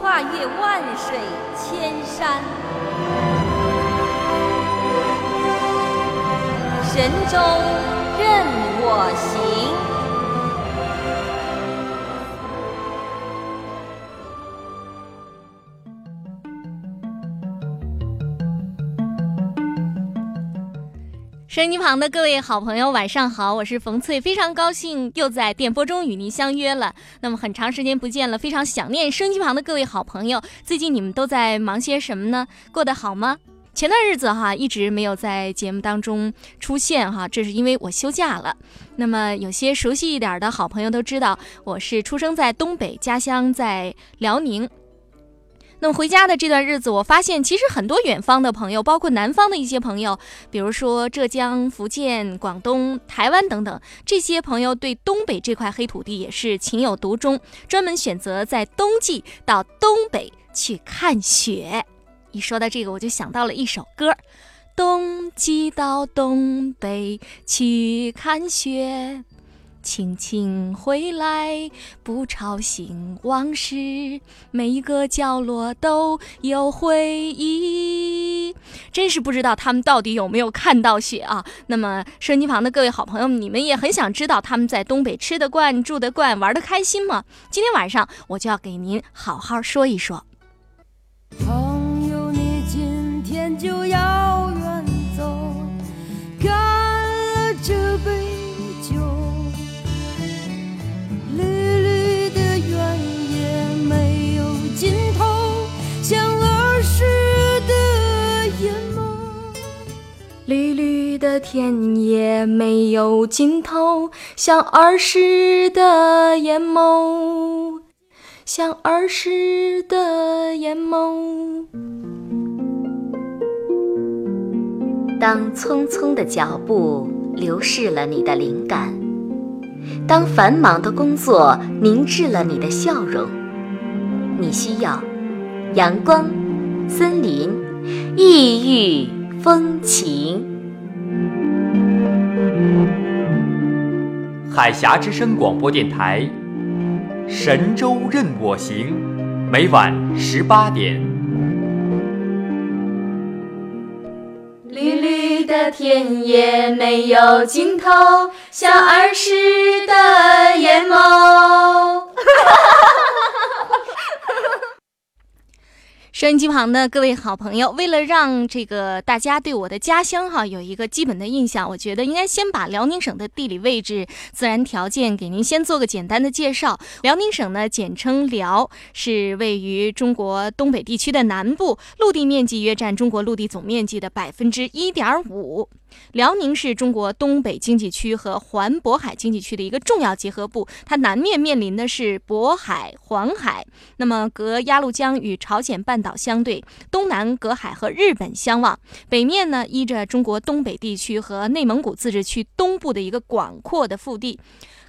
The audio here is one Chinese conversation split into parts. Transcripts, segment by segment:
跨越万水千山，神州任我行。收音机旁的各位好朋友，晚上好，我是冯翠，非常高兴又在电波中与您相约了。那么很长时间不见了，非常想念收音机旁的各位好朋友。最近你们都在忙些什么呢？过得好吗？前段日子哈一直没有在节目当中出现哈，这是因为我休假了。那么有些熟悉一点的好朋友都知道，我是出生在东北，家乡在辽宁。那么回家的这段日子，我发现其实很多远方的朋友，包括南方的一些朋友，比如说浙江、福建、广东、台湾等等，这些朋友对东北这块黑土地也是情有独钟，专门选择在冬季到东北去看雪。一说到这个，我就想到了一首歌：冬季到东北去看雪。轻轻回来，不吵醒往事，每一个角落都有回忆。真是不知道他们到底有没有看到雪啊？那么，收音机旁的各位好朋友们，你们也很想知道他们在东北吃得惯、住得惯、玩得开心吗？今天晚上我就要给您好好说一说。绿绿的田野没有尽头，像儿时的眼眸，像儿时的眼眸。当匆匆的脚步流逝了你的灵感，当繁忙的工作凝滞了你的笑容，你需要阳光、森林、异域。风情，海峡之声广播电台，神州任我行，每晚十八点。绿绿的田野没有尽头，像儿时的眼眸。收音机旁的各位好朋友，为了让这个大家对我的家乡哈有一个基本的印象，我觉得应该先把辽宁省的地理位置、自然条件给您先做个简单的介绍。辽宁省呢，简称辽，是位于中国东北地区的南部，陆地面积约占中国陆地总面积的百分之一点五。辽宁是中国东北经济区和环渤海经济区的一个重要结合部，它南面面临的是渤海、黄海，那么隔鸭绿江与朝鲜半岛相对，东南隔海和日本相望，北面呢依着中国东北地区和内蒙古自治区东部的一个广阔的腹地，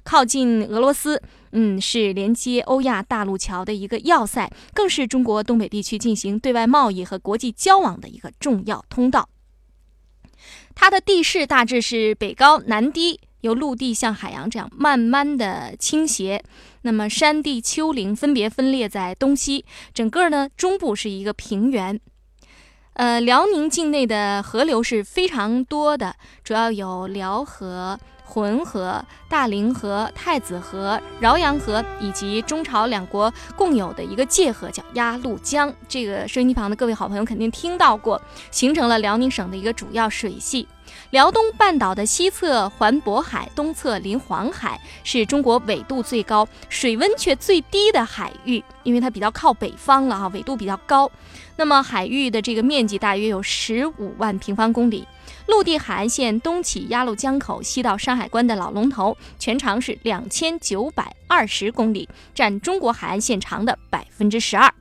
靠近俄罗斯，嗯，是连接欧亚大陆桥的一个要塞，更是中国东北地区进行对外贸易和国际交往的一个重要通道。它的地势大致是北高南低，由陆地向海洋这样慢慢的倾斜。那么山地丘陵分别分裂在东西，整个呢中部是一个平原。呃，辽宁境内的河流是非常多的，主要有辽河、浑河、大凌河、太子河、饶阳河以及中朝两国共有的一个界河，叫鸭绿江。这个收音机旁的各位好朋友肯定听到过，形成了辽宁省的一个主要水系。辽东半岛的西侧环渤海，东侧临黄海，是中国纬度最高、水温却最低的海域，因为它比较靠北方了哈，纬度比较高。那么海域的这个面积大约有十五万平方公里。陆地海岸线东起鸭绿江口，西到山海关的老龙头，全长是两千九百二十公里，占中国海岸线长的百分之十二。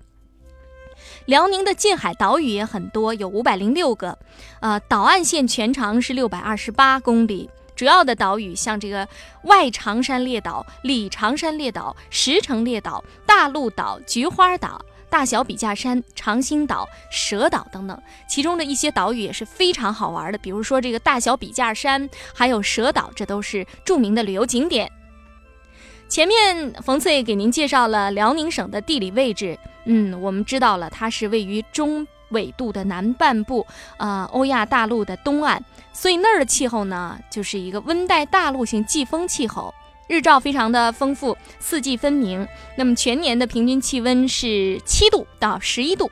辽宁的近海岛屿也很多，有五百零六个，呃，岛岸线全长是六百二十八公里。主要的岛屿像这个外长山列岛、里长山列岛、石城列岛、大陆岛、菊花岛、大小笔架山、长兴岛、蛇岛等等。其中的一些岛屿也是非常好玩的，比如说这个大小笔架山，还有蛇岛，这都是著名的旅游景点。前面冯翠给您介绍了辽宁省的地理位置。嗯，我们知道了，它是位于中纬度的南半部，呃，欧亚大陆的东岸，所以那儿的气候呢，就是一个温带大陆性季风气候，日照非常的丰富，四季分明。那么全年的平均气温是七度到十一度。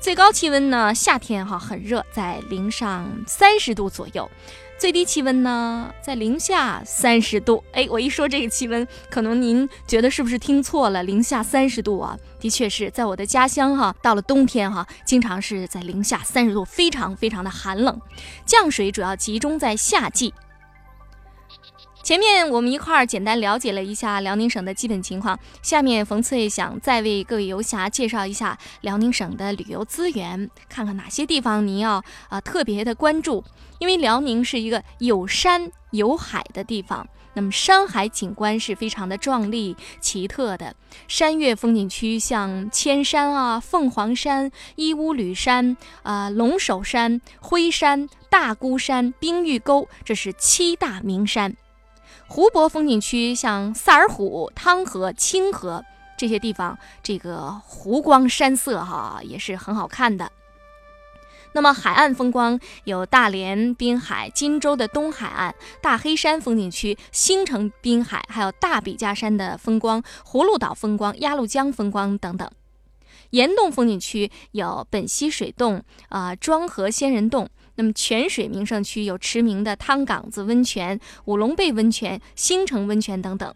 最高气温呢，夏天哈很热，在零上三十度左右；最低气温呢，在零下三十度。哎，我一说这个气温，可能您觉得是不是听错了？零下三十度啊，的确是在我的家乡哈，到了冬天哈，经常是在零下三十度，非常非常的寒冷。降水主要集中在夏季。前面我们一块儿简单了解了一下辽宁省的基本情况，下面冯翠想再为各位游侠介绍一下辽宁省的旅游资源，看看哪些地方您要啊特别的关注。因为辽宁是一个有山有海的地方，那么山海景观是非常的壮丽奇特的。山岳风景区像千山啊、凤凰山、义乌吕山啊、龙首山、辉山、大孤山、冰峪沟，这是七大名山。湖泊风景区像萨尔浒、汤河、清河这些地方，这个湖光山色哈也是很好看的。那么海岸风光有大连滨海、金州的东海岸、大黑山风景区、兴城滨海，还有大笔架山的风光、葫芦岛风光、鸭绿江风光等等。岩洞风景区有本溪水洞、啊庄河仙人洞。那么泉水名胜区有驰名的汤岗子温泉、五龙背温泉、星城温泉等等，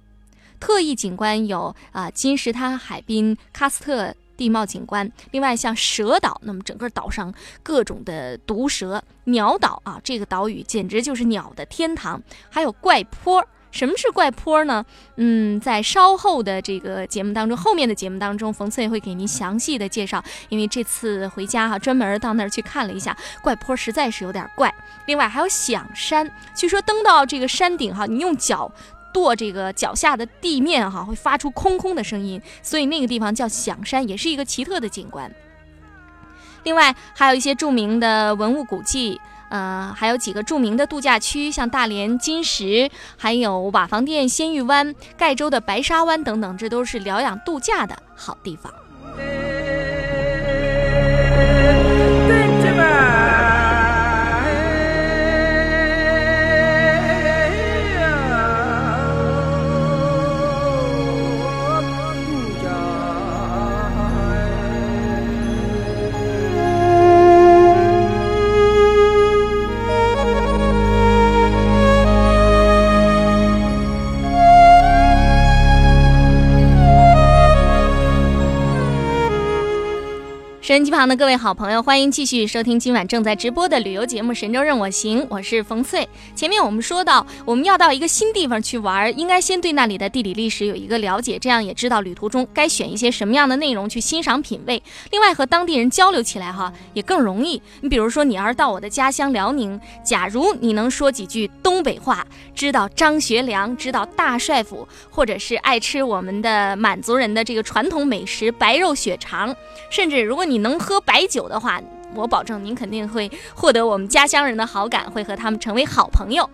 特异景观有啊金石滩海滨喀斯特地貌景观。另外像蛇岛，那么整个岛上各种的毒蛇；鸟岛啊，这个岛屿简直就是鸟的天堂。还有怪坡。什么是怪坡呢？嗯，在稍后的这个节目当中，后面的节目当中，冯翠会给您详细的介绍。因为这次回家哈，专门到那儿去看了一下，怪坡实在是有点怪。另外还有响山，据说登到这个山顶哈，你用脚跺这个脚下的地面哈，会发出空空的声音，所以那个地方叫响山，也是一个奇特的景观。另外还有一些著名的文物古迹。呃，还有几个著名的度假区，像大连金石，还有瓦房店仙玉湾、盖州的白沙湾等等，这都是疗养度假的好地方。音机旁的各位好朋友，欢迎继续收听今晚正在直播的旅游节目《神州任我行》，我是冯翠。前面我们说到，我们要到一个新地方去玩，应该先对那里的地理历史有一个了解，这样也知道旅途中该选一些什么样的内容去欣赏品味。另外和当地人交流起来哈，也更容易。你比如说，你要是到我的家乡辽宁，假如你能说几句东北话，知道张学良，知道大帅府，或者是爱吃我们的满族人的这个传统美食白肉血肠，甚至如果你能能喝白酒的话，我保证您肯定会获得我们家乡人的好感，会和他们成为好朋友。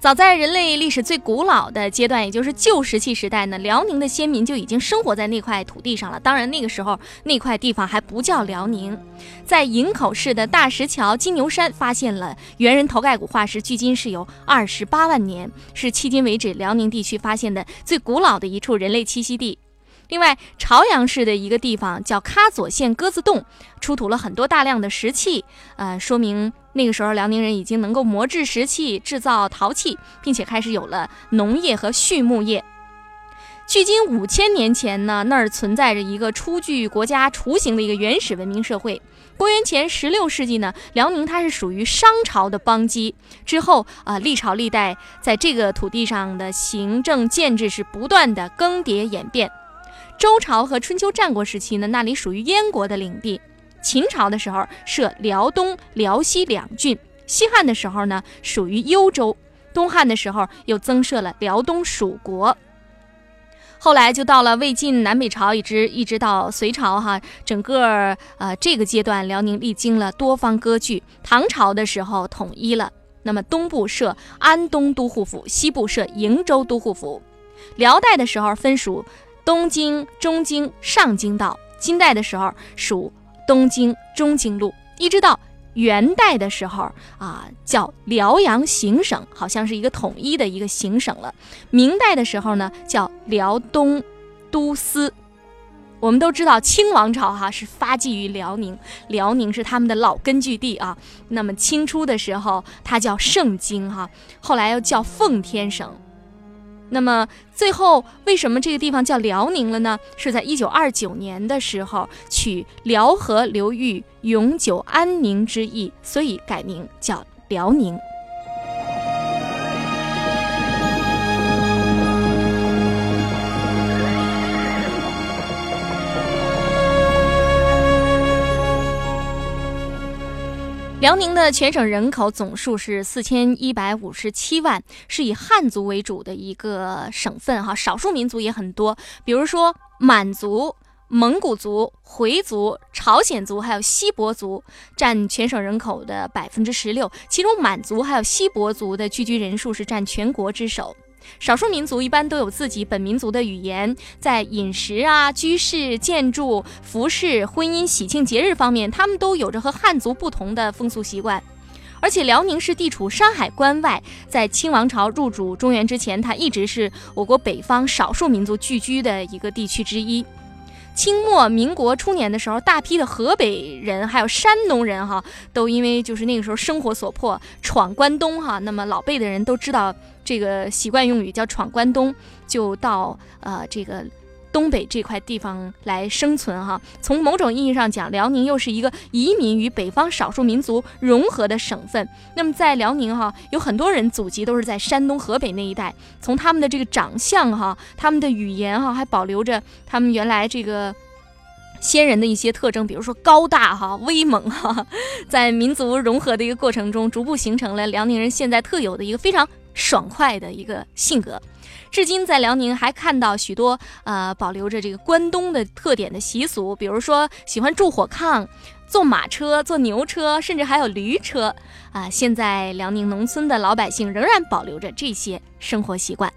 早在人类历史最古老的阶段，也就是旧石器时代呢，辽宁的先民就已经生活在那块土地上了。当然，那个时候那块地方还不叫辽宁。在营口市的大石桥金牛山发现了猿人头盖骨化石，距今是有二十八万年，是迄今为止辽宁地区发现的最古老的一处人类栖息地。另外，朝阳市的一个地方叫喀左县鸽子洞，出土了很多大量的石器，呃，说明那个时候辽宁人已经能够磨制石器、制造陶器，并且开始有了农业和畜牧业。距今五千年前呢，那儿存在着一个初具国家雏形的一个原始文明社会。公元前十六世纪呢，辽宁它是属于商朝的邦基。之后啊，历朝历代在这个土地上的行政建制是不断的更迭演变。周朝和春秋战国时期呢，那里属于燕国的领地；秦朝的时候设辽东、辽西两郡；西汉的时候呢，属于幽州；东汉的时候又增设了辽东属国。后来就到了魏晋南北朝，一直一直到隋朝，哈，整个呃这个阶段，辽宁历经了多方割据。唐朝的时候统一了，那么东部设安东都护府，西部设瀛州都护府。辽代的时候分属。东京、中京、上京道，金代的时候属东京、中京路，一直到元代的时候啊，叫辽阳行省，好像是一个统一的一个行省了。明代的时候呢，叫辽东都司。我们都知道清王朝哈是发迹于辽宁，辽宁是他们的老根据地啊。那么清初的时候，它叫盛京哈，后来又叫奉天省。那么最后，为什么这个地方叫辽宁了呢？是在一九二九年的时候，取辽河流域永久安宁之意，所以改名叫辽宁。辽宁的全省人口总数是四千一百五十七万，是以汉族为主的一个省份哈，少数民族也很多，比如说满族、蒙古族、回族、朝鲜族，还有锡伯族，占全省人口的百分之十六。其中满族还有锡伯族的聚居人数是占全国之首。少数民族一般都有自己本民族的语言，在饮食啊、居室、建筑、服饰、婚姻、喜庆节日方面，他们都有着和汉族不同的风俗习惯。而且辽宁是地处山海关外，在清王朝入主中原之前，它一直是我国北方少数民族聚居的一个地区之一。清末民国初年的时候，大批的河北人还有山东人哈，都因为就是那个时候生活所迫闯关东哈。那么老辈的人都知道这个习惯用语叫闯关东，就到呃这个。东北这块地方来生存哈，从某种意义上讲，辽宁又是一个移民与北方少数民族融合的省份。那么在辽宁哈，有很多人祖籍都是在山东、河北那一带。从他们的这个长相哈，他们的语言哈，还保留着他们原来这个先人的一些特征，比如说高大哈、威猛哈，在民族融合的一个过程中，逐步形成了辽宁人现在特有的一个非常爽快的一个性格。至今在辽宁还看到许多呃保留着这个关东的特点的习俗，比如说喜欢住火炕、坐马车、坐牛车，甚至还有驴车啊。现在辽宁农村的老百姓仍然保留着这些生活习惯。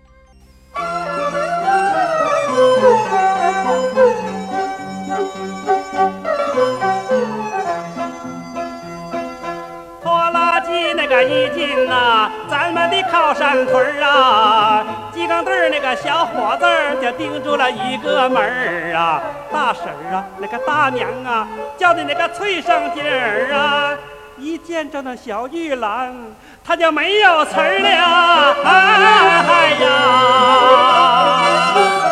一进呐，咱们的靠山屯儿啊，几杠墩儿那个小伙子就盯住了一个门儿啊，大婶儿啊，那个大娘啊，叫的那个脆声劲儿啊，一见着那小玉兰，他就没有词儿了，哎呀。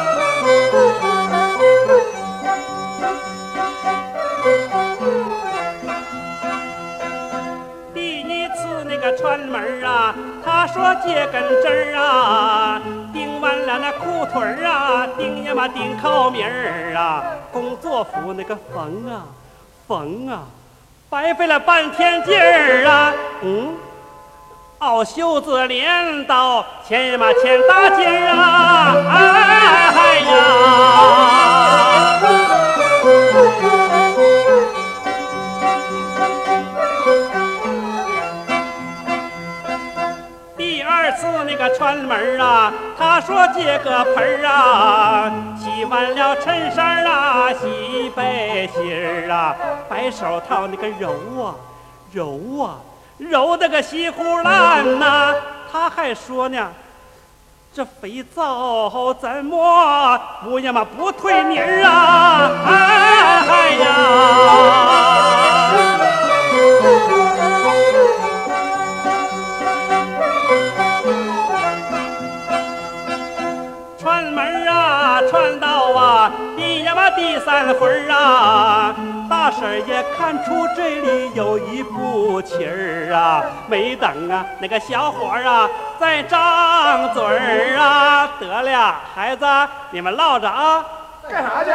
他说接根针儿啊，钉完了那裤腿儿啊，钉呀嘛钉口名儿啊，工作服那个缝啊缝啊，白费了半天劲儿啊，嗯，袄袖子镰刀牵嘛牵大劲儿啊，哎呀。次那个串门啊，他说借个盆儿啊，洗完了衬衫啊，洗背心儿啊，白手套那个揉啊揉啊揉的个稀乎烂呐、他还说呢。这肥皂怎么不呀嘛不退泥儿啊？哎呀！第呀嘛第三回儿啊，大婶儿也看出这里有一步棋儿啊。没等啊那个小伙儿啊再张嘴儿啊，得了，孩子，你们唠着啊。干啥去？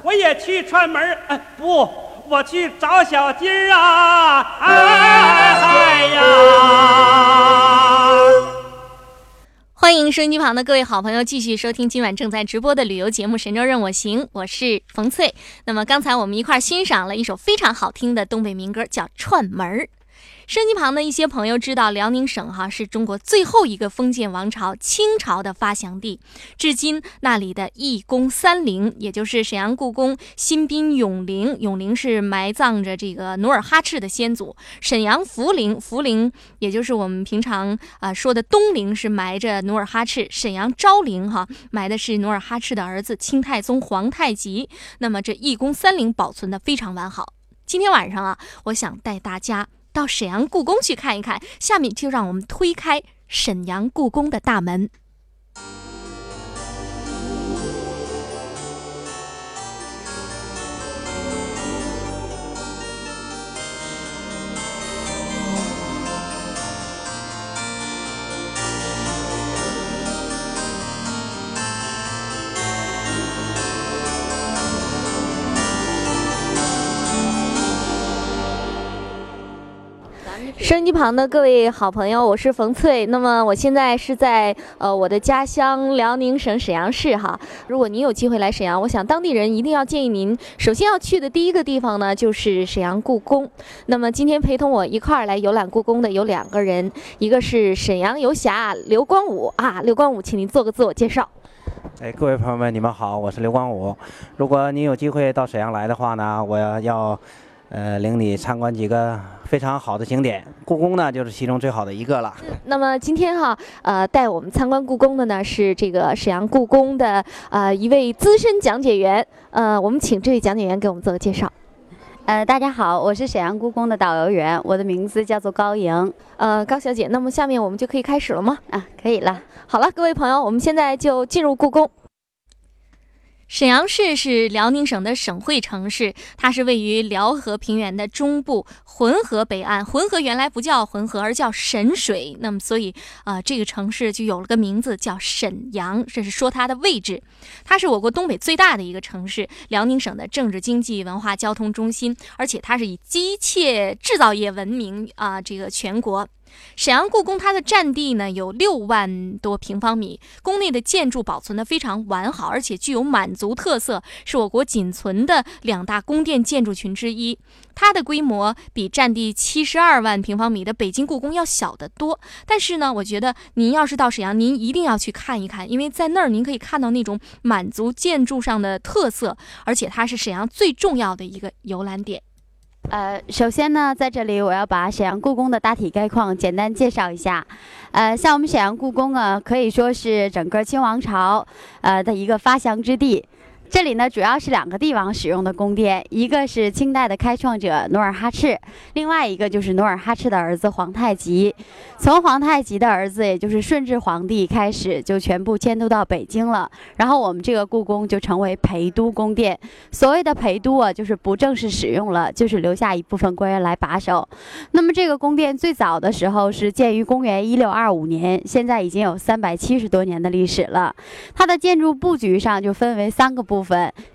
我也去串门儿，哎，不，我去找小金儿啊！哎嗨呀！欢迎收音机旁的各位好朋友继续收听今晚正在直播的旅游节目《神州任我行》，我是冯翠。那么刚才我们一块欣赏了一首非常好听的东北民歌，叫《串门儿》。收音机旁的一些朋友知道，辽宁省哈是中国最后一个封建王朝清朝的发祥地，至今那里的一宫三陵，也就是沈阳故宫新宾永陵，永陵是埋葬着这个努尔哈赤的先祖；沈阳福陵，福陵也就是我们平常啊、说的东陵，是埋着努尔哈赤；沈阳昭陵哈埋的是努尔哈赤的儿子清太宗皇太极。那么这一宫三陵保存的非常完好。今天晚上啊，我想带大家到沈阳故宫去看一看。下面就让我们推开沈阳故宫的大门。收音机旁的各位好朋友，我是冯翠。那么我现在是在呃我的家乡辽宁省沈阳市哈。如果您有机会来沈阳，我想当地人一定要建议您，首先要去的第一个地方呢就是沈阳故宫。那么今天陪同我一块儿来游览故宫的有两个人，一个是沈阳游侠刘光武啊，刘光武，请您做个自我介绍。哎，各位朋友们，你们好，我是刘光武。如果您有机会到沈阳来的话呢，我要呃领你参观几个非常好的景点，故宫呢就是其中最好的一个了。那么今天哈，呃，带我们参观故宫的呢是这个沈阳故宫的呃一位资深讲解员，呃，我们请这位讲解员给我们做个介绍。呃，大家好，我是沈阳故宫的导游员，我的名字叫做高莹。呃，高小姐，那么下面我们就可以开始了吗？啊，可以了。好了，各位朋友，我们现在就进入故宫。沈阳市是辽宁省的省会城市，它是位于辽河平原的中部，浑河北岸。浑河原来不叫浑河，而叫沈水，那么所以呃，这个城市就有了个名字叫沈阳，这是说它的位置。它是我国东北最大的一个城市，辽宁省的政治、经济、文化、交通中心，而且它是以机械制造业闻名啊、这个全国。沈阳故宫它的占地呢有六万多平方米，宫内的建筑保存的非常完好，而且具有满族特色，是我国仅存的两大宫殿建筑群之一。它的规模比占地七十二万平方米的北京故宫要小得多。但是呢，我觉得您要是到沈阳，您一定要去看一看，因为在那儿您可以看到那种满族建筑上的特色，而且它是沈阳最重要的一个游览点。呃，首先呢，在这里我要把沈阳故宫的大体概况简单介绍一下。呃，像我们沈阳故宫啊，可以说是整个清王朝呃的一个发祥之地。这里呢，主要是两个帝王使用的宫殿，一个是清代的开创者努尔哈赤，另外一个就是努尔哈赤的儿子皇太极。从皇太极的儿子，也就是顺治皇帝开始，就全部迁都到北京了。然后我们这个故宫就成为陪都宫殿。所谓的陪都啊，就是不正式使用了，就是留下一部分官员来把守。那么这个宫殿最早的时候是建于公元一六二五年，现在已经有三百七十多年的历史了。它的建筑布局上就分为三个部。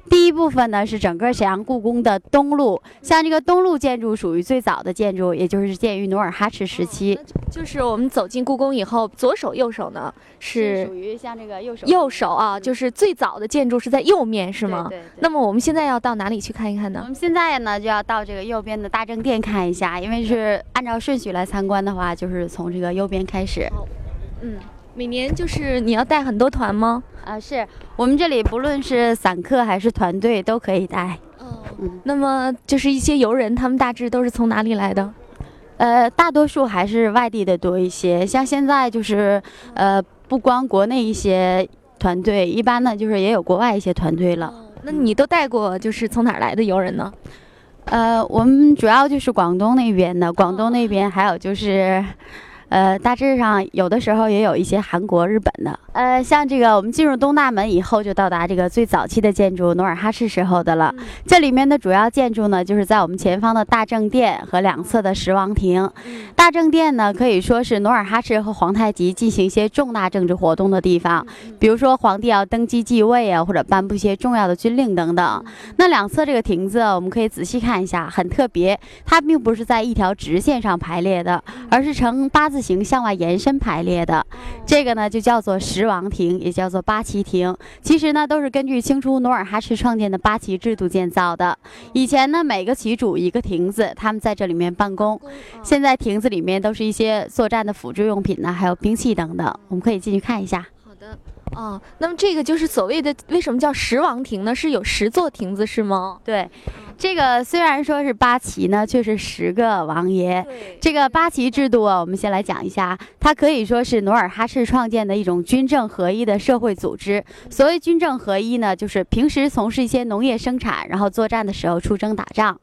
第一部分呢是整个沈阳故宫的东路，像这个东路建筑属于最早的建筑，也就是建于努尔哈赤时期，就是我们走进故宫以后，左手右手呢是属于像这个右手右手啊，就是最早的建筑是在右面，是吗？对对对那么我们现在要到哪里去看一看呢？我们现在呢就要到这个右边的大正殿看一下，因为是按照顺序来参观的话，就是从这个右边开始。嗯，每年就是你要带很多团吗？啊，是我们这里不论是散客还是团队都可以带。哦，嗯那么就是一些游人，他们大致都是从哪里来的？呃，大多数还是外地的多一些，像现在就是呃，不光国内一些团队，一般呢就是也有国外一些团队了。那你都带过就是从哪儿来的游人呢？呃，我们主要就是广东那边的，广东那边还有就是，呃，大致上有的时候也有一些韩国、日本的。呃，像这个我们进入东大门以后，就到达这个最早期的建筑努尔哈赤时候的了。这里面的主要建筑呢，就是在我们前方的大正殿和两侧的十王亭。大正殿呢，可以说是努尔哈赤和皇太极进行一些重大政治活动的地方，比如说皇帝要登基继位啊，或者颁布一些重要的军令等等。那两侧这个亭子，我们可以仔细看一下，很特别，它并不是在一条直线上排列的，而是呈八字形向外延伸排列的。这个呢就叫做十王亭，也叫做八旗亭。其实呢都是根据清初努尔哈赤创建的八旗制度建造的。以前呢每个旗主一个亭子，他们在这里面办公。现在亭子里面都是一些作战的辅助用品呢，还有兵器等等，我们可以进去看一下。好的。哦，那么这个就是所谓的为什么叫十王亭呢？是有十座亭子是吗？对，这个虽然说是八旗呢，却是十个王爷。这个八旗制度啊，我们先来讲一下，它可以说是努尔哈赤创建的一种军政合一的社会组织。所谓军政合一呢，就是平时从事一些农业生产，然后作战的时候出征打仗。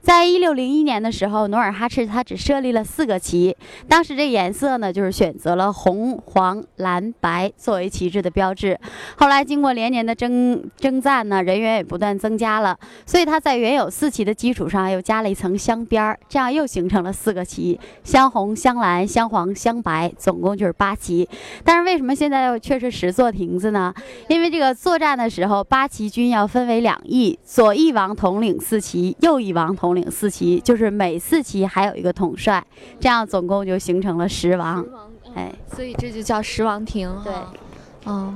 在一六零一年的时候，努尔哈赤他只设立了四个旗，当时这颜色呢就是选择了红、黄、蓝、白作为旗帜的标志。后来经过连年的征征战呢，人员也不断增加了，所以他在原有四旗的基础上又加了一层镶边儿，这样又形成了四个旗：镶红、镶蓝、镶黄、镶白，总共就是八旗。但是为什么现在又却是十座亭子呢？因为这个作战的时候，八旗军要分为两翼，左翼王统领四旗，右翼王统领四旗，就是每四旗还有一个统帅，这样总共就形成了十王。哎，所以这就叫十王亭。对，哦。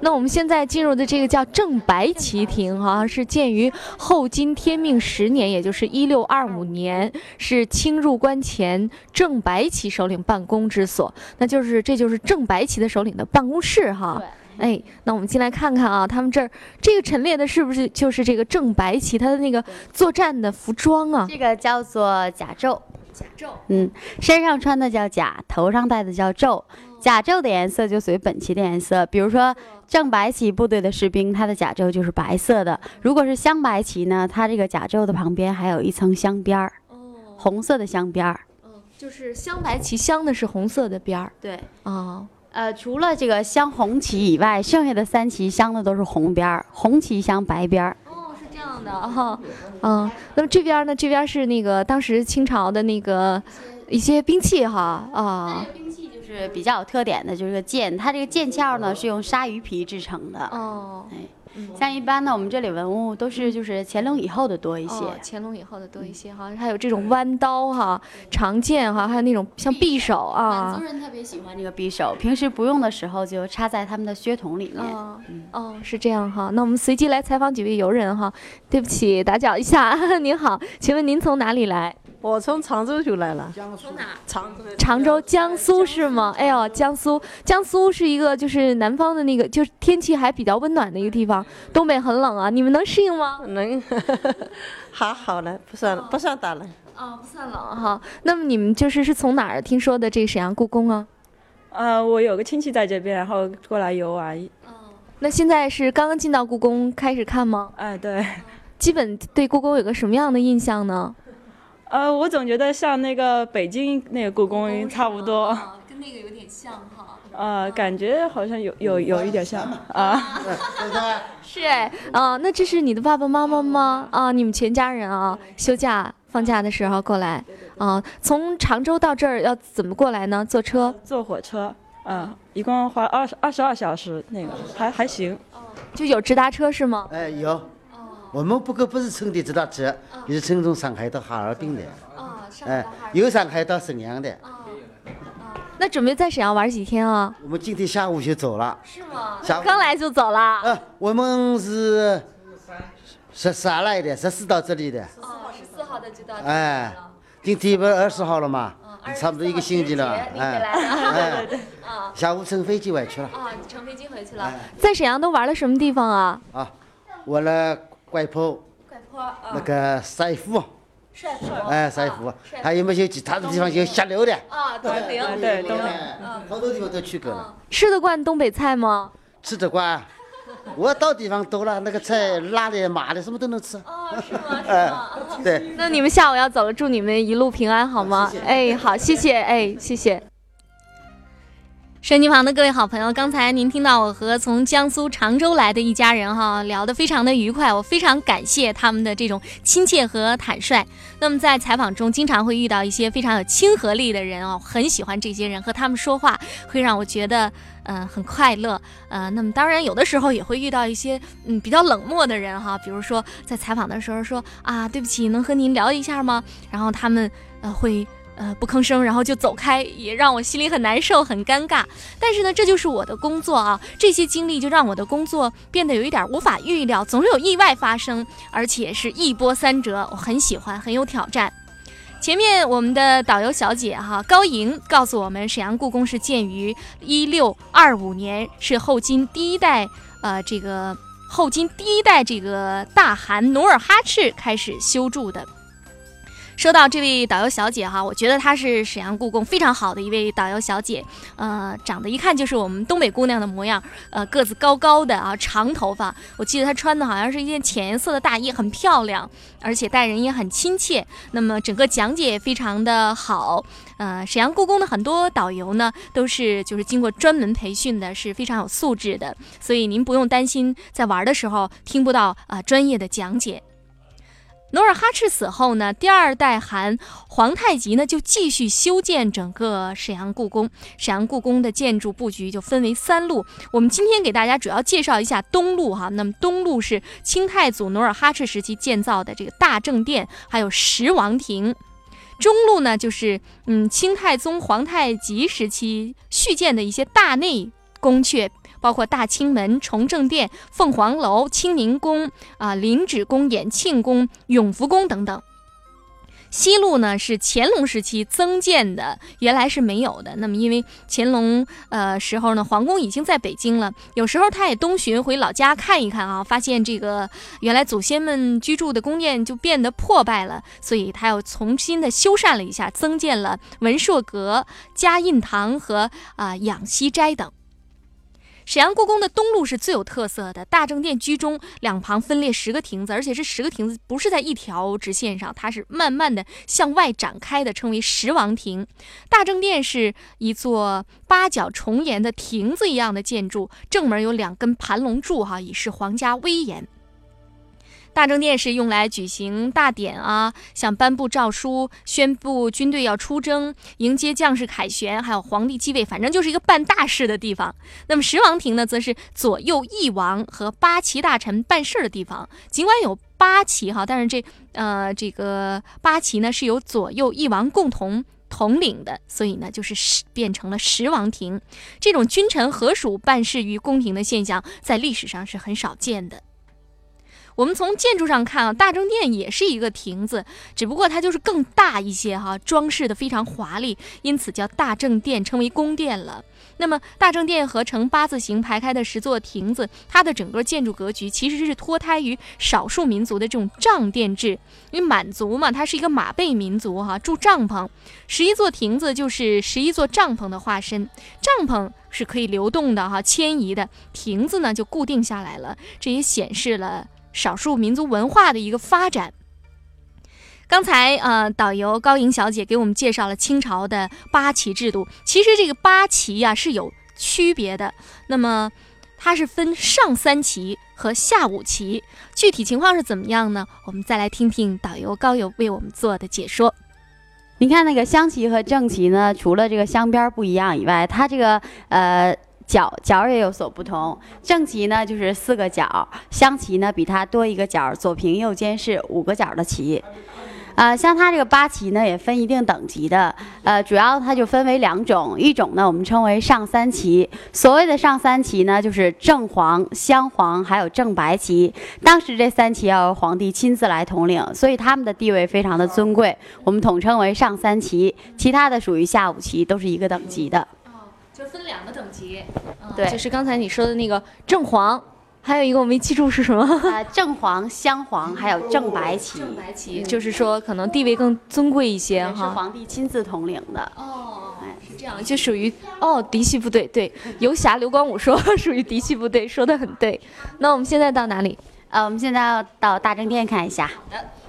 那我们现在进入的这个叫正白旗亭，好像是建于后金天命十年，也就是一六二五年，是清入关前正白旗首领办公之所。那就是这就是正白旗的首领的办公室哈。哎，那我们进来看看啊，他们这儿这个陈列的是不是就是这个正白旗他的那个作战的服装啊？这个叫做甲胄。甲胄，嗯，身上穿的叫甲，头上戴的叫胄。甲胄的颜色就随本旗的颜色，比如说正白旗部队的士兵，他的甲胄就是白色的；如果是镶白旗呢，它这个甲胄的旁边还有一层镶边儿，红色的镶边儿。嗯，就是镶白旗镶的是红色的边儿。对，哦，呃，除了这个镶红旗以外，剩下的三旗镶的都是红边儿，红旗镶白边儿。样的哈，嗯，那么这边呢，这边是那个当时清朝的那个一些兵器哈啊，兵器就是比较有特点的，就是个剑，它这个剑鞘呢是用鲨鱼皮制成的。哦，像一般呢，我们这里文物都是就是乾隆以后的多一些。哦乾隆以后的多一些哈，还有这种弯刀哈、长剑哈，还有那种像匕首满啊族。人特别喜欢这个匕首，平时不用的时候就插在他们的靴筒里面。哦，哦，是这样哈。那我们随机来采访几位游人哈。对不起，打搅一下。您好，请问您从哪里来？我从常州就来了，从哪？常州常州，江苏是吗？哎呦，江苏，江苏是一个就是南方的那个，就是天气还比较温暖的一个地方。东北很冷啊，你们能适应吗？能还好了，不算不算大冷。哦，不算冷哈。那么你们就是是从哪儿听说的这个沈阳故宫啊？呃，我有个亲戚在这边，然后过来游玩。嗯那现在是刚刚进到故宫开始看吗？哎，对，基本对故宫有个什么样的印象呢？呃，我总觉得像那个北京那个故宫差不多，跟那个有点像哈。呃，感觉好像有有有一点像啊。是哎，啊，那这是你的爸爸妈妈吗？啊，你们全家人啊，休假放假的时候过来啊？从常州到这儿要怎么过来呢？坐车？坐火车，啊、一共花二十二十二小时，那个还还行。就有直达车是吗？哎，有。我们不过不是乘的直达车，也是乘从上海到哈尔滨的。啊，哎，由上海到沈阳的。那准备在沈阳玩几天啊？我们今天下午就走了。是吗下午刚来就走了？呃，我们是十三来的，十四到这里的。哦，十四号的就到哎，今天不是二十号了吗？差不多一个星期了。哎，哎，下午乘飞机回去了。啊，乘飞机回去了哎。在沈阳都玩了什么地方啊？啊，我那怪婆怪坡啊那个赛湖，帅坡哎，赛湖，还有没有其他的地方有下流的？啊，东陵对东陵哎好多地方都去过了，吃得惯东北菜吗？吃得惯。我到地方多了，那个菜辣的、麻的，什么都能吃。哦，是吗？哎，对。那你们下午要走了，祝你们一路平安，好吗？哎，好，谢谢，哎，谢谢。收音机旁的各位好朋友，刚才您听到我和从江苏常州来的一家人哈聊得非常的愉快，我非常感谢他们的这种亲切和坦率。那么在采访中，经常会遇到一些非常有亲和力的人哦，很喜欢这些人，和他们说话会让我觉得嗯、呃很快乐。呃，那么当然有的时候也会遇到一些嗯比较冷漠的人哈，比如说在采访的时候说啊对不起，能和您聊一下吗？然后他们呃会。呃，不吭声，然后就走开，也让我心里很难受，很尴尬。但是呢，这就是我的工作啊，这些经历就让我的工作变得有一点无法预料，总有意外发生，而且是一波三折，我很喜欢，很有挑战。前面我们的导游小姐哈高莹告诉我们，沈阳故宫是建于一六二五年，是后金第一代呃这个后金第一代这个大汗努尔哈赤开始修筑的。说到这位导游小姐哈，我觉得她是沈阳故宫非常好的一位导游小姐，呃，长得一看就是我们东北姑娘的模样，呃，个子高高的啊，长头发。我记得她穿的好像是一件浅颜色的大衣，很漂亮，而且待人也很亲切。那么整个讲解也非常的好。呃，沈阳故宫的很多导游呢，都是就是经过专门培训的，是非常有素质的，所以您不用担心在玩的时候听不到啊、专业的讲解。努尔哈赤死后呢，第二代汗皇太极呢就继续修建整个沈阳故宫。沈阳故宫的建筑布局就分为三路，我们今天给大家主要介绍一下东路哈。那么东路是清太祖努尔哈赤时期建造的这个大正殿，还有十王亭。中路呢就是嗯清太宗皇太极时期续建的一些大内宫阙。包括大清门、崇政殿、凤凰楼、清宁宫啊、灵趾宫、延庆宫、永福宫等等。西路呢是乾隆时期增建的，原来是没有的。那么因为乾隆呃时候呢，皇宫已经在北京了，有时候他也东巡回老家看一看啊，发现这个原来祖先们居住的宫殿就变得破败了，所以他又重新的修缮了一下，增建了文硕阁、嘉印堂和啊、养息斋等。沈阳故宫的东路是最有特色的，大正殿居中，两旁分列十个亭子，而且这十个亭子不是在一条直线上，它是慢慢的向外展开的，称为十王亭。大正殿是一座八角重檐的亭子一样的建筑，正门有两根盘龙柱，哈，以示皇家威严。大政殿是用来举行大典啊，像颁布诏书、宣布军队要出征、迎接将士凯旋，还有皇帝继位，反正就是一个办大事的地方。那么十王庭呢，则是左右翼王和八旗大臣办事的地方。尽管有八旗哈，但是这呃这个八旗呢是由左右翼王共同。统领的，所以呢，就是十变成了十王庭。这种君臣合署办事于宫廷的现象，在历史上是很少见的。我们从建筑上看啊，大正殿也是一个亭子，只不过它就是更大一些哈，装饰的非常华丽，因此叫大正殿，称为宫殿了。那么大正殿和呈八字形排开的十座亭子，它的整个建筑格局其实是脱胎于少数民族的这种帐殿制，因为满族嘛，它是一个马背民族哈，住帐篷，十一座亭子就是十一座帐篷的化身，帐篷是可以流动的哈，迁移的，亭子呢就固定下来了，这也显示了。少数民族文化的一个发展。刚才呃，导游高莹小姐给我们介绍了清朝的八旗制度。其实这个八旗呀、是有区别的。那么它是分上三旗和下五旗，具体情况是怎么样呢？我们再来听听导游高友为我们做的解说。你看那个镶旗和正旗呢，除了这个镶边不一样以外，它这个呃角角也有所不同。正旗呢就是四个角，镶旗呢比它多一个角，左平右尖是五个角的旗。呃，像它这个八旗呢，也分一定等级的。呃，主要它就分为两种，一种呢我们称为上三旗。所谓的上三旗呢，就是正黄、镶黄还有正白旗。当时这三旗要由皇帝亲自来统领，所以他们的地位非常的尊贵，我们统称为上三旗。其他的属于下五旗，都是一个等级的。就分两个等级。嗯对就是刚才你说的那个正黄，还有一个我没记住是什么。呃，正黄、镶黄还有正白旗，正白旗，就是说可能地位更尊贵一些哈是哈。皇帝亲自统领的。哦，是这样，就属于哦嫡系部队。对，游侠刘光武说 属于嫡系部队，说的很对。那我们现在到哪里？呃，我们现在要到大正殿看一下。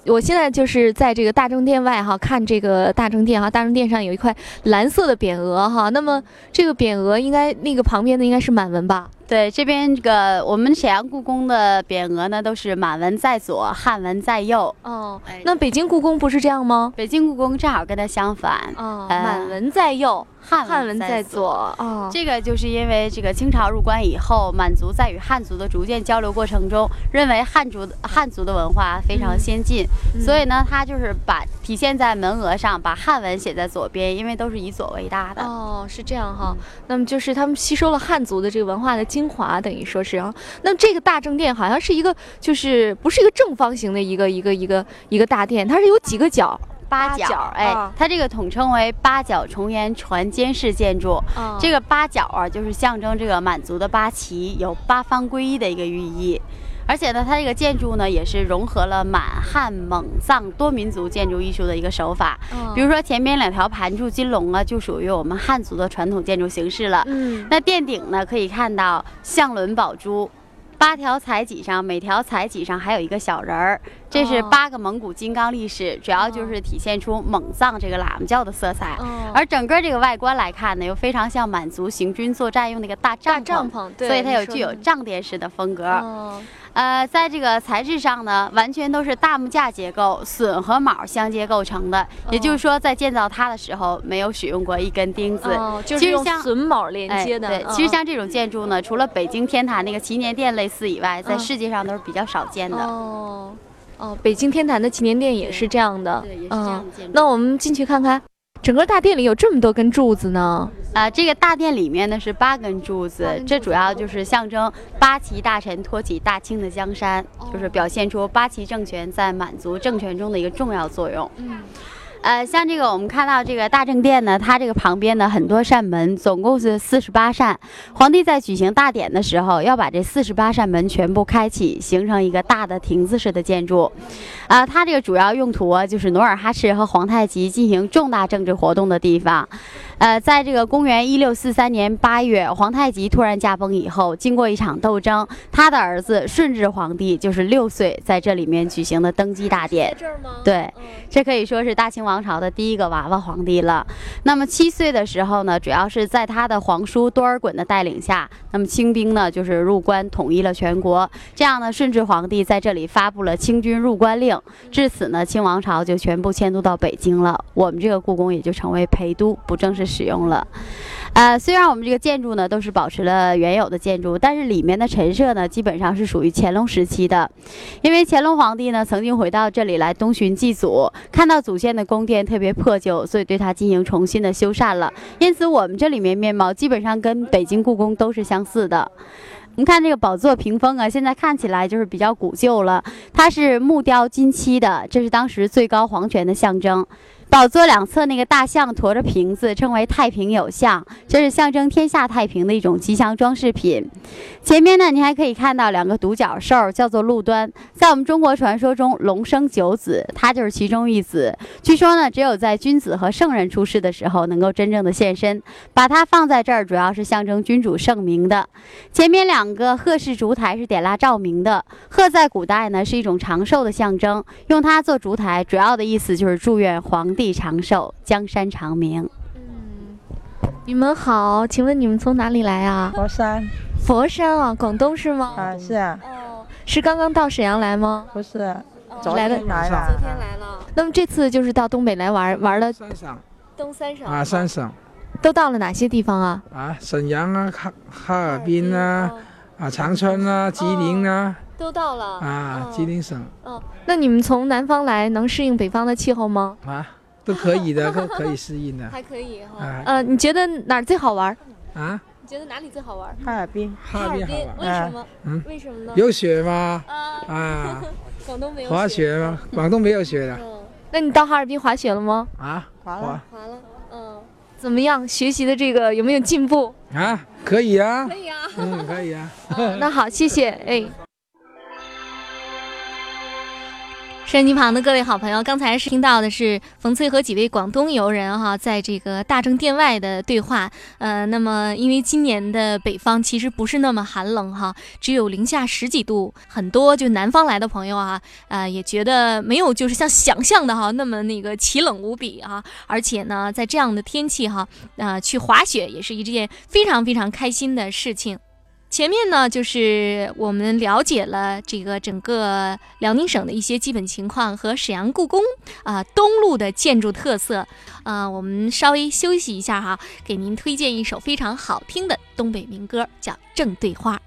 我现在就是在这个大正殿外哈，看这个大正殿哈，大正殿上有一块蓝色的匾额哈。那么这个匾额应该那个旁边的应该是满文吧？对，这边这个我们沈阳故宫的匾额呢，都是满文在左，汉文在右。哦，那北京故宫不是这样吗？北京故宫正好跟它相反，哦，呃满文在右，汉汉文在左。这个就是因为这个清朝入关以后，满族在与汉族的逐渐交流过程中，认为汉族汉族的文化非常先进，嗯所以呢，他就是把体现在门额上，把汉文写在左边，因为都是以左为大的。哦，是这样哈。那么就是他们吸收了汉族的这个文化的精华，等于说是啊。那这个大正殿好像是一个，就是不是一个正方形的一个一个一个一个大殿，它是有几个角。八角，角哎，啊它这个统称为八角重檐船间式建筑。哦这个八角啊，就是象征这个满族的八旗，有八方归一的一个寓意。而且呢，它这个建筑呢，也是融合了满汉蒙藏多民族建筑艺术的一个手法。嗯比如说前面两条盘柱金龙啊，就属于我们汉族的传统建筑形式了。嗯，那殿顶呢，可以看到象轮宝珠。八条彩脊上，每条彩脊上还有一个小人儿，这是哦八个蒙古金刚力士，主要就是体现出蒙藏这个喇嘛教的色彩。哦而整个这个外观来看呢，又非常像满族行军作战用那个大帐篷，所以它有具有帐殿式的风格。哦呃，在这个材质上呢，完全都是大木架结构，榫和卯相接构成的。也就是说，在建造它的时候，没有使用过一根钉子。哦，就是用榫卯连接的。哎、对，嗯其实像这种建筑呢，除了北京天坛那个祈年殿类似以外，在嗯世界上都是比较少见的。哦哦，北京天坛的祈年殿也是这样的。对，也是这样嗯的建筑。那我们进去看看，整个大殿里有这么多根柱子呢。啊、这个大殿里面呢是八根柱子，这主要就是象征八旗大臣托起大清的江山，就是表现出八旗政权在满族政权中的一个重要作用。嗯。呃，像这个我们看到这个大正殿呢，它这个旁边呢很多扇门，总共是四十八扇。皇帝在举行大典的时候，要把这四十八扇门全部开启，形成一个大的亭子式的建筑。啊、它这个主要用途啊，就是努尔哈赤和皇太极进行重大政治活动的地方。呃，在这个公元一六四三年八月，皇太极突然驾崩以后，经过一场斗争，他的儿子顺治皇帝就是六岁在这里面举行的登基大典。对，这可以说是大清王朝的第一个娃娃皇帝了。那么七岁的时候呢，主要是在他的皇叔多尔衮的带领下，那么清兵呢就是入关统一了全国。这样呢，顺治皇帝在这里发布了清军入关令，至此呢，清王朝就全部迁都到北京了。我们这个故宫也就成为陪都，不正式使用了。呃，虽然我们这个建筑呢都是保持了原有的建筑，但是里面的陈设呢基本上是属于乾隆时期的，因为乾隆皇帝呢曾经回到这里来东巡祭祖，看到祖先的宫宫殿特别破旧，所以对它进行重新的修缮了。因此，我们这里面面貌基本上跟北京故宫都是相似的。我们看这个宝座屏风啊，现在看起来就是比较古旧了，它是木雕金漆的，这是当时最高皇权的象征。宝座两侧那个大象驮着瓶子，称为太平有象，这是象征天下太平的一种吉祥装饰品。前面呢，你还可以看到两个独角兽，叫做鹿端。在我们中国传说中，龙生九子，它就是其中一子。据说呢，只有在君子和圣人出世的时候，能够真正的现身。把它放在这儿，主要是象征君主圣明的。前面两个鹤式烛台是点蜡照明的。鹤在古代呢是一种长寿的象征，用它做烛台，主要的意思就是祝愿皇帝长寿，江山长明。嗯你们好，请问你们从哪里来啊？佛山佛山啊，广东是吗？啊，是啊，哦，是刚刚到沈阳来吗？不是，昨来了天来了，昨天来了。那么这次就是到东北来玩，玩了三省东三省啊，三省都到了哪些地方啊？啊，沈阳啊，哈哈尔滨啊，啊，长春啊，吉林啊，都到了啊，吉林省哦，那你们从南方来，能适应北方的气候吗？啊，都可以的，都可以适应的还可以哈。啊呃，你觉得哪儿最好玩？啊。你觉得哪里最好玩？哈尔滨，哈尔滨好玩为什么？嗯为什么呢？有雪吗？啊啊，广东没有滑雪吗？广东没有雪的嗯，那你到哈尔滨滑雪了吗？啊，滑了，滑了，嗯。怎么样？学习的这个有没有进步？啊，可以啊，可以啊，嗯，可以啊。那好，谢谢，哎。收音机旁的各位好朋友，刚才是听到的是冯翠和几位广东游人哈，在这个大正殿外的对话。呃，那么因为今年的北方其实不是那么寒冷哈，只有零下十几度，很多就南方来的朋友啊，呃，也觉得没有就是像想象的哈那么那个奇冷无比啊。而且呢，在这样的天气哈，啊，去滑雪也是一件非常非常开心的事情。前面呢，就是我们了解了这个整个辽宁省的一些基本情况和沈阳故宫啊东路的建筑特色，啊，我们稍微休息一下哈，给您推荐一首非常好听的东北民歌，叫《正对花》。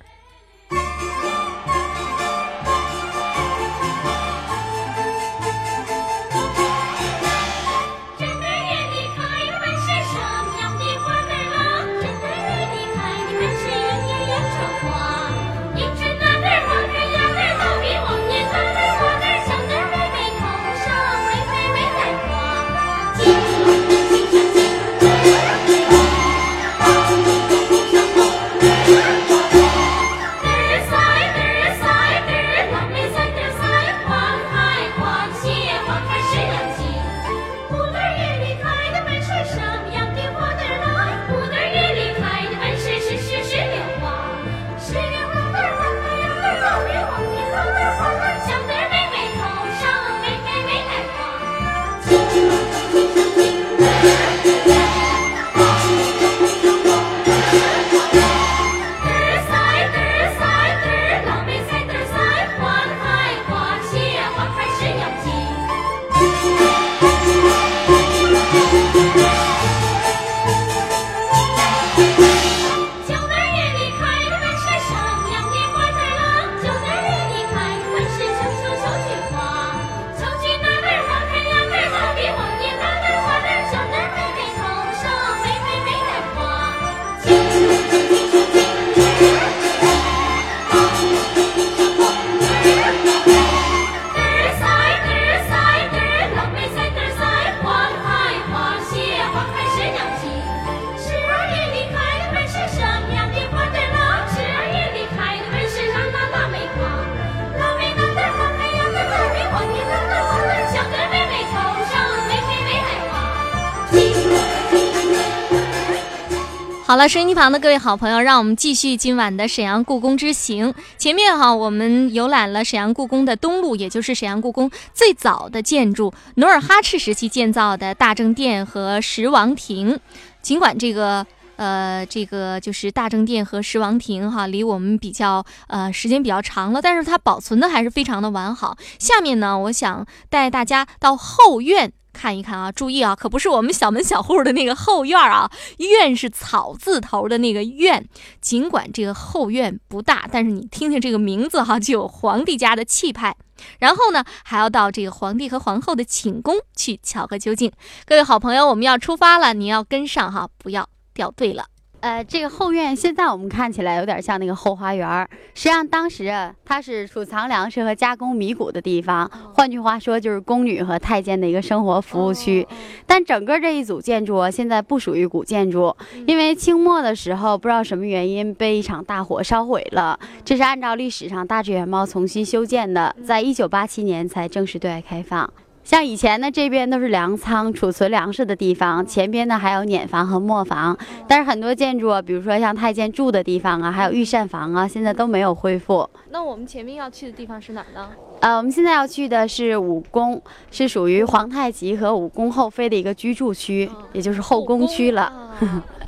好了，收音机旁的各位好朋友，让我们继续今晚的沈阳故宫之行。前面哈，我们游览了沈阳故宫的东路，也就是沈阳故宫最早的建筑——努尔哈赤时期建造的大正殿和十王亭。尽管这个呃，这个就是大正殿和十王亭哈，离我们比较呃时间比较长了，但是它保存的还是非常的完好。下面呢，我想带大家到后院。看一看啊，注意啊，可不是我们小门小户的那个后院啊，院是草字头的那个院。尽管这个后院不大，但是你听听这个名字哈，就有皇帝家的气派。然后呢，还要到这个皇帝和皇后的寝宫去瞧个究竟。各位好朋友，我们要出发了，你要跟上哈，不要掉队了。呃，这个后院现在我们看起来有点像那个后花园儿，实际上当时它是储藏粮食和加工米谷的地方，换句话说就是宫女和太监的一个生活服务区。但整个这一组建筑啊，现在不属于古建筑，因为清末的时候不知道什么原因被一场大火烧毁了。这是按照历史上大致原貌重新修建的，在一九八七年才正式对外开放。像以前呢，这边都是粮仓、储存粮食的地方，前边呢还有碾房和磨房。但是很多建筑，比如说像太监住的地方啊，还有御膳房啊，现在都没有恢复。那我们前面要去的地方是哪儿呢？呃，我们现在要去的是武宫，是属于皇太极和武宫后妃的一个居住区，也就是后宫区了。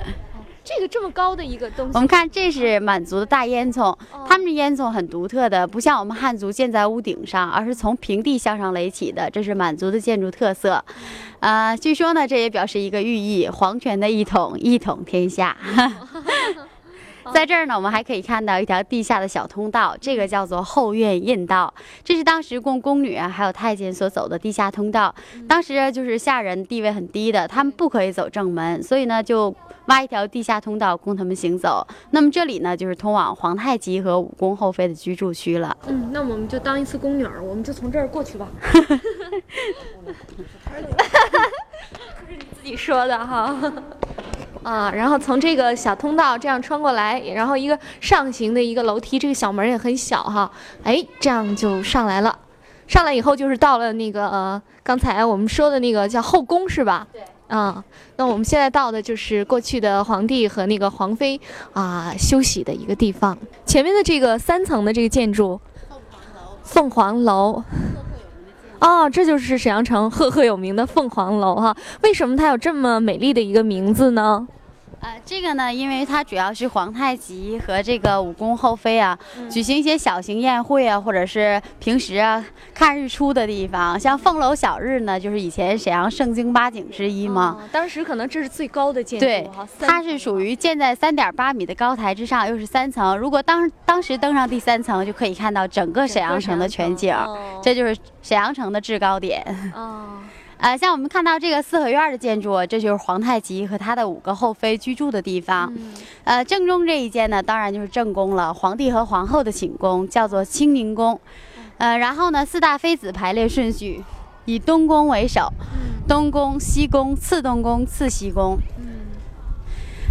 这个这么高的一个东西，我们看这是满族的大烟囱，他们的烟囱很独特的，不像我们汉族建在屋顶上，而是从平地向上垒起的，这是满族的建筑特色。呃，据说呢，这也表示一个寓意：皇权的一统，一统天下。在这儿呢，我们还可以看到一条地下的小通道，这个叫做后院印道，这是当时供宫女啊还有太监所走的地下通道。当时就是下人地位很低的，他们不可以走正门，所以呢就挖一条地下通道供他们行走。那么这里呢就是通往皇太极和武宫后妃的居住区了。嗯，那我们就当一次宫女儿，我们就从这儿过去吧。这是你自己说的哈。啊，然后从这个小通道这样穿过来，然后一个上行的一个楼梯，这个小门也很小哈，哎，这样就上来了。上来以后就是到了那个呃，刚才我们说的那个叫后宫是吧？对。啊，那我们现在到的就是过去的皇帝和那个皇妃啊休息的一个地方。前面的这个三层的这个建筑，凤凰楼。凤凰楼哦，这就是沈阳城赫赫有名的凤凰楼哈。为什么它有这么美丽的一个名字呢？呃，这个呢，因为它主要是皇太极和这个武功后妃啊，举行一些小型宴会啊，或者是平时啊看日出的地方。像凤楼小日呢，就是以前沈阳盛京八景之一嘛。当时可能这是最高的建筑。对，它是属于建在三点八米的高台之上，又是三层。如果当当时登上第三层，就可以看到整个沈阳城的全景。这就是沈阳城的制高点。哦。呃，像我们看到这个四合院的建筑，这就是皇太极和他的五个后妃居住的地方。呃，正中这一间呢，当然就是正宫了，皇帝和皇后的寝宫，叫做清宁宫。呃，然后呢，四大妃子排列顺序，以东宫为首，东宫、西宫、次东宫、次西宫。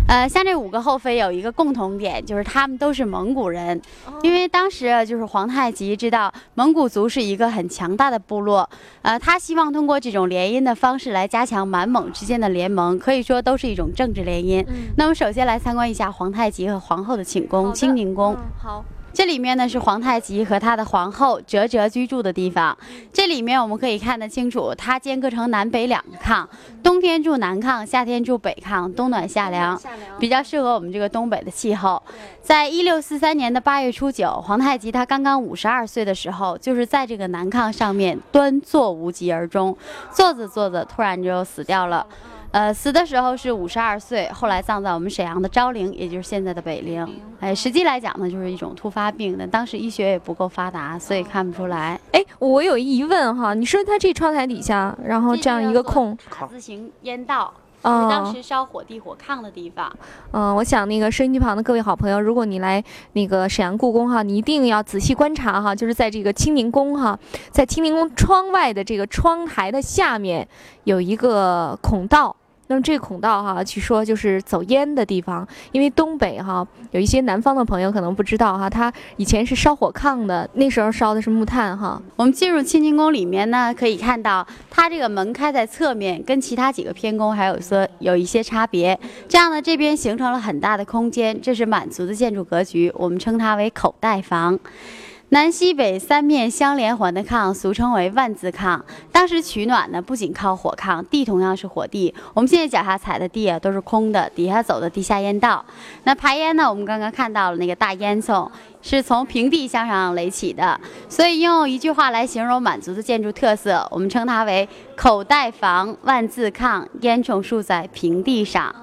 呃，像这五个后妃有一个共同点，就是他们都是蒙古人，因为当时就是皇太极知道蒙古族是一个很强大的部落，呃，他希望通过这种联姻的方式来加强满蒙之间的联盟，可以说都是一种政治联姻。那么首先来参观一下皇太极和皇后的寝宫——清宁宫。好。这里面呢是皇太极和他的皇后哲哲居住的地方。这里面我们可以看得清楚，它间隔成南北两个炕，冬天住南炕，夏天住北炕，冬暖夏凉，比较适合我们这个东北的气候。在一六四三年的八月初九，皇太极他刚刚五十二岁的时候，就是在这个南炕上面端坐无疾而终，坐着坐着突然就死掉了。呃，死的时候是五十二岁，后来葬在我们沈阳的昭陵，也就是现在的北陵。哎，实际来讲呢，就是一种突发病的，当时医学也不够发达，所以看不出来。哎，我有疑问哈，你说他这窗台底下，然后这样一个空塔字形烟道，是当时烧火地火炕的地方。嗯，我想那个收音机旁的各位好朋友，如果你来那个沈阳故宫哈，你一定要仔细观察哈，就是在这个清宁宫哈，在清宁宫窗外的这个窗台的下面有一个孔道。那么这个孔道哈，据说就是走烟的地方，因为东北哈有一些南方的朋友可能不知道哈，它以前是烧火炕的，那时候烧的是木炭哈。我们进入清宁宫里面呢，可以看到它这个门开在侧面，跟其他几个偏宫还有说有一些差别。这样呢，这边形成了很大的空间，这是满族的建筑格局，我们称它为口袋房。南西北三面相连环的炕，俗称为万字炕。当时取暖呢，不仅靠火炕，地同样是火地。我们现在脚下踩的地啊，都是空的，底下走的地下烟道。那排烟呢，我们刚刚看到了那个大烟囱，是从平地向上垒起的。所以用一句话来形容满族的建筑特色，我们称它为口袋房、万字炕，烟囱竖在平地上。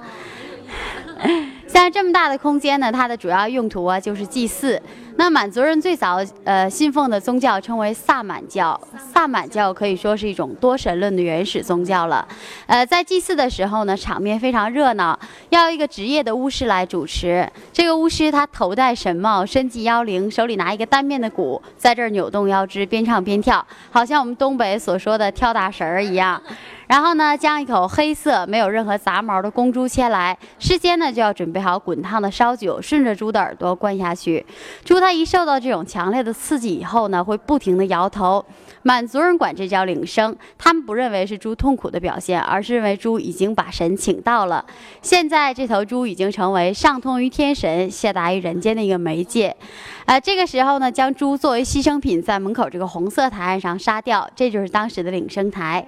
像这么大的空间呢，它的主要用途啊，就是祭祀。那满族人最早呃信奉的宗教称为萨满教，萨满教可以说是一种多神论的原始宗教了。呃，在祭祀的时候呢，场面非常热闹，要一个职业的巫师来主持。这个巫师他头戴神帽，身系妖铃，手里拿一个单面的鼓，在这儿扭动腰肢，边唱边跳，好像我们东北所说的跳大神儿一样。然后呢，将一口黑色没有任何杂毛的公猪牵来，事先呢就要准备好滚烫的烧酒，顺着猪的耳朵灌下去。猪它一受到这种强烈的刺激以后呢，会不停地摇头。满族人管这叫领声，他们不认为是猪痛苦的表现，而是认为猪已经把神请到了。现在这头猪已经成为上通于天神，下达于人间的一个媒介。呃，这个时候呢，将猪作为牺牲品，在门口这个红色台案上杀掉，这就是当时的领生台。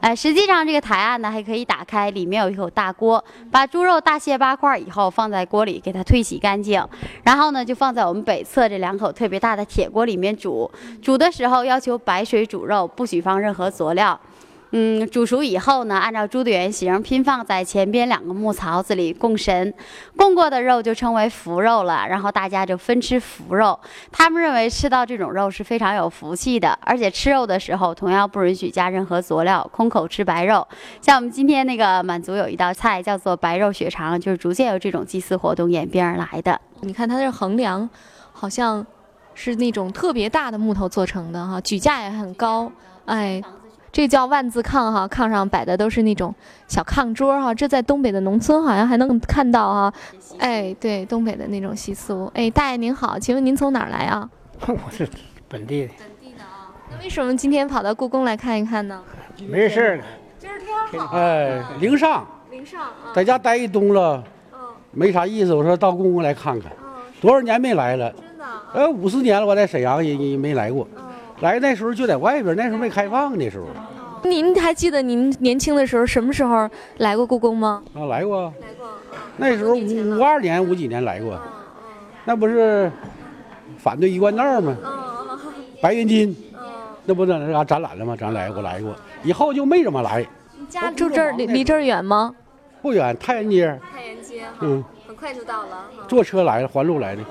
哎，实际上这个台案呢还可以打开，里面有一口大锅，把猪肉大卸八块以后放在锅里给它退洗干净，然后呢就放在我们北侧这两口特别大的铁锅里面煮。煮的时候要求白水煮肉，不许放任何佐料。嗯，煮熟以后呢，按照猪的原型拼放在前边两个木槽子里供神，供过的肉就称为福肉了。然后大家就分吃福肉。他们认为吃到这种肉是非常有福气的，而且吃肉的时候同样不允许加任何佐料，空口吃白肉。像我们今天那个满族有一道菜叫做白肉血肠，就是逐渐由这种祭祀活动演变而来的。你看它这横梁，好像是那种特别大的木头做成的哈，举架也很高，哎。这叫万字炕哈，炕上摆的都是那种小炕桌哈。这在东北的农村好像还能看到哈。哎，对，东北的那种习俗。哎，大爷您好，请问您从哪儿来啊？我是本地的。本地的啊。那为什么今天跑到故宫来看一看呢？没事儿。今儿天好。哎，零上。零上。在家待一冬了，没啥意思。我说到故宫来看看。多少年没来了？真的。呃，五十年了，我在沈阳也也没来过。来那时候就在外边，那时候没开放那时候。您还记得您年轻的时候什么时候来过故宫吗？啊，来过。来过。那时候五五二年、五几年来过。那不是反对一贯道吗？白云金。那不在那嘎展览了吗？咱来过，来过。以后就没怎么来。你家住这儿离离这儿远吗？不远，太原街。太原街。嗯。很快就到了。坐车来的，环路来的。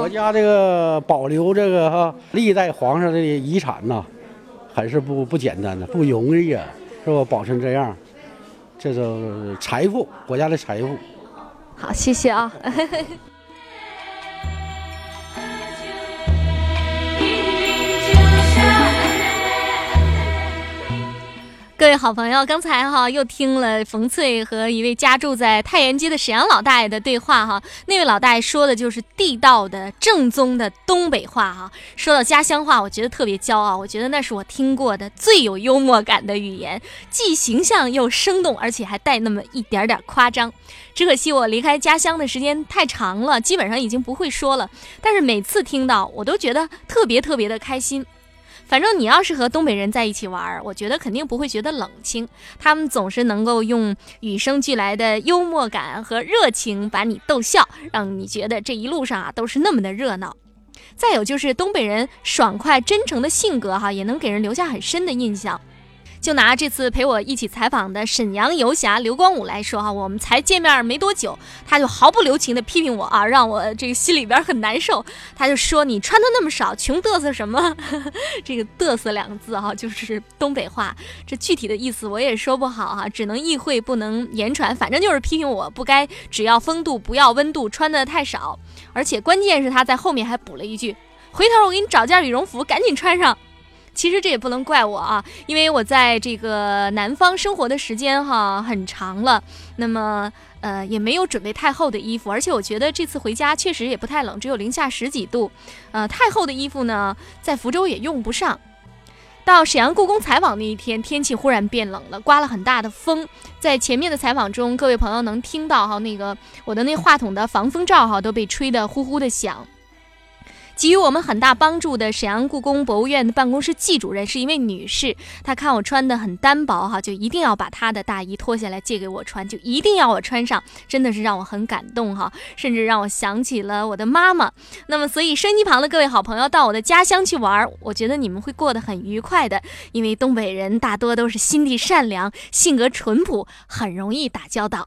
我家这个保留这个哈历代皇上的遗产呐，还是不不简单的，不容易啊，是吧？保存这样，这是财富，国家的财富。好，谢谢啊。各位好朋友，刚才哈又听了冯翠和一位家住在太原街的沈阳老大爷的对话哈，那位老大爷说的就是地道的正宗的东北话哈。说到家乡话，我觉得特别骄傲，我觉得那是我听过的最有幽默感的语言，既形象又生动，而且还带那么一点点夸张。只可惜我离开家乡的时间太长了，基本上已经不会说了，但是每次听到，我都觉得特别特别的开心。反正你要是和东北人在一起玩，我觉得肯定不会觉得冷清。他们总是能够用与生俱来的幽默感和热情把你逗笑，让你觉得这一路上啊都是那么的热闹。再有就是东北人爽快真诚的性格哈，也能给人留下很深的印象。就拿这次陪我一起采访的沈阳游侠刘光武来说哈，我们才见面没多久，他就毫不留情的批评我啊，让我这个心里边很难受。他就说你穿的 那么少，穷嘚瑟什么？这个嘚瑟两个字哈，就是东北话，这具体的意思我也说不好哈，只能意会不能言传。反正就是批评我不该只要风度不要温度，穿的太少。而且关键是他在后面还补了一句：回头我给你找件羽绒服，赶紧穿上。其实这也不能怪我啊，因为我在这个南方生活的时间哈很长了，那么呃也没有准备太厚的衣服，而且我觉得这次回家确实也不太冷，只有零下十几度，呃太厚的衣服呢在福州也用不上。到沈阳故宫采访那一天，天气忽然变冷了，刮了很大的风，在前面的采访中，各位朋友能听到哈那个我的那话筒的防风罩哈都被吹得呼呼的响。给予我们很大帮助的沈阳故宫博物院的办公室季主任是一位女士，她看我穿的很单薄哈，就一定要把她的大衣脱下来借给我穿，就一定要我穿上，真的是让我很感动哈，甚至让我想起了我的妈妈。那么，所以收音机旁的各位好朋友到我的家乡去玩，我觉得你们会过得很愉快的，因为东北人大多都是心地善良、性格淳朴，很容易打交道。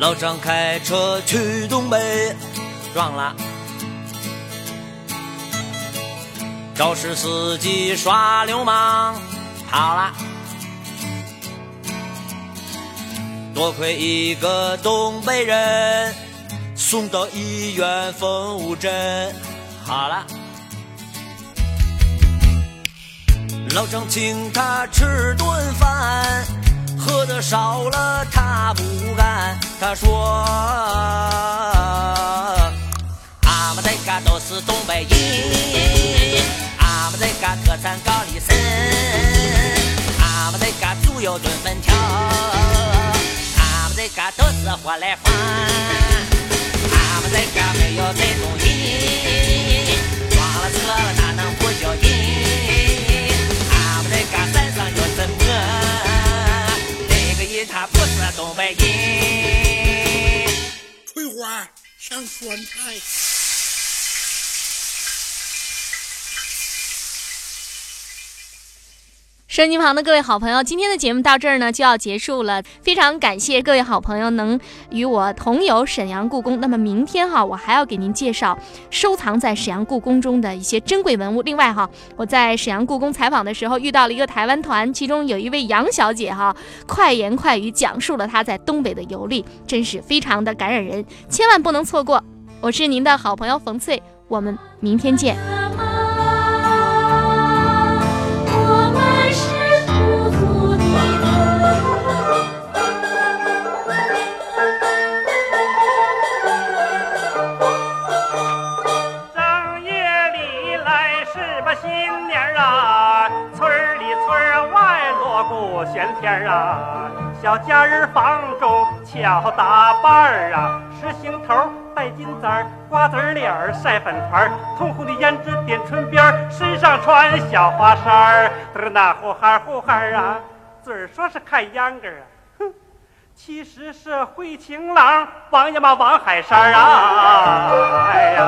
老张开车去东北，撞了。肇事司机耍流氓，跑了。多亏一个东北人，送到医院缝五针，好了。老张请他吃顿饭。喝的少了，他不干。他说：“俺们这嘎都是东北人，俺们这嘎特产高丽参，俺们这嘎猪油炖粉条，俺们这嘎都是活来花，俺们这嘎没有这种人，撞了车了哪能不叫人？东北人。翠花上酸菜。收音机旁的各位好朋友，今天的节目到这儿呢就要结束了。非常感谢各位好朋友能与我同游沈阳故宫。那么明天哈，我还要给您介绍收藏在沈阳故宫中的一些珍贵文物。另外哈，我在沈阳故宫采访的时候遇到了一个台湾团，其中有一位杨小姐哈，快言快语讲述了她在东北的游历，真是非常的感染人，千万不能错过。我是您的好朋友冯翠，我们明天见。天啊，小家人房中巧打扮儿啊，石杏头戴金簪儿，瓜子脸儿晒粉团儿，通红的胭脂点唇边儿，身上穿小花衫儿，嘚儿那呼哈呼哈啊，嘴说是看秧歌儿啊，哼，其实是会情郎王爷嘛王海山啊，哎呀。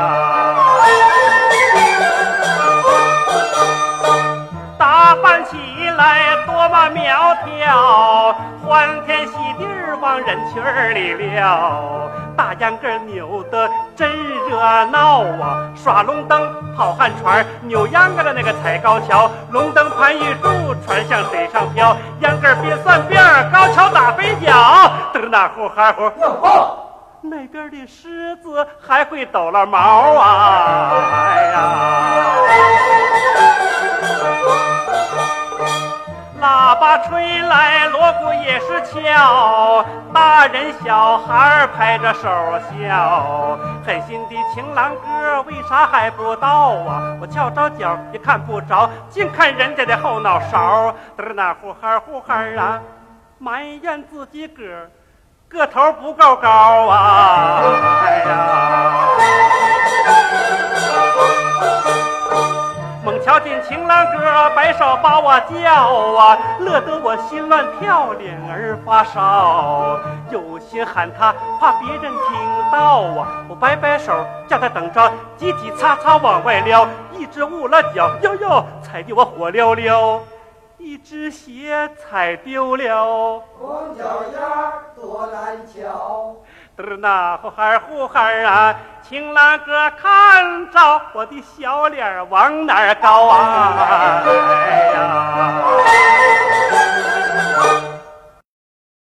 人群儿里了，大秧歌扭得真热闹啊！耍龙灯、跑旱船、扭秧歌的那个踩高跷，龙灯盘玉柱，船向水上飘，秧歌儿别算辫儿，高跷打飞脚，嘚那呼哈呼。那边的狮子还会抖了毛啊！哎呀。喇叭吹来，锣鼓也是敲，大人小孩拍着手笑。狠心的情郎哥为啥还不到啊？我翘着脚也看不着，净看人家的后脑勺。嘚那呼哈呼哈啊，埋怨自己个个头不够高啊！哎呀。猛瞧见情郎哥摆手把我叫啊，乐得我心乱跳，脸儿发烧。有心喊他，怕别人听到啊，我摆摆手叫他等着，叽叽擦擦往外撩。一只误了脚，哟哟，踩得我火燎燎；一只鞋踩丢了，光脚丫多难瞧。嘚儿那呼哈呼哈啊，情郎哥看着我的小脸往哪儿高啊？哎呀！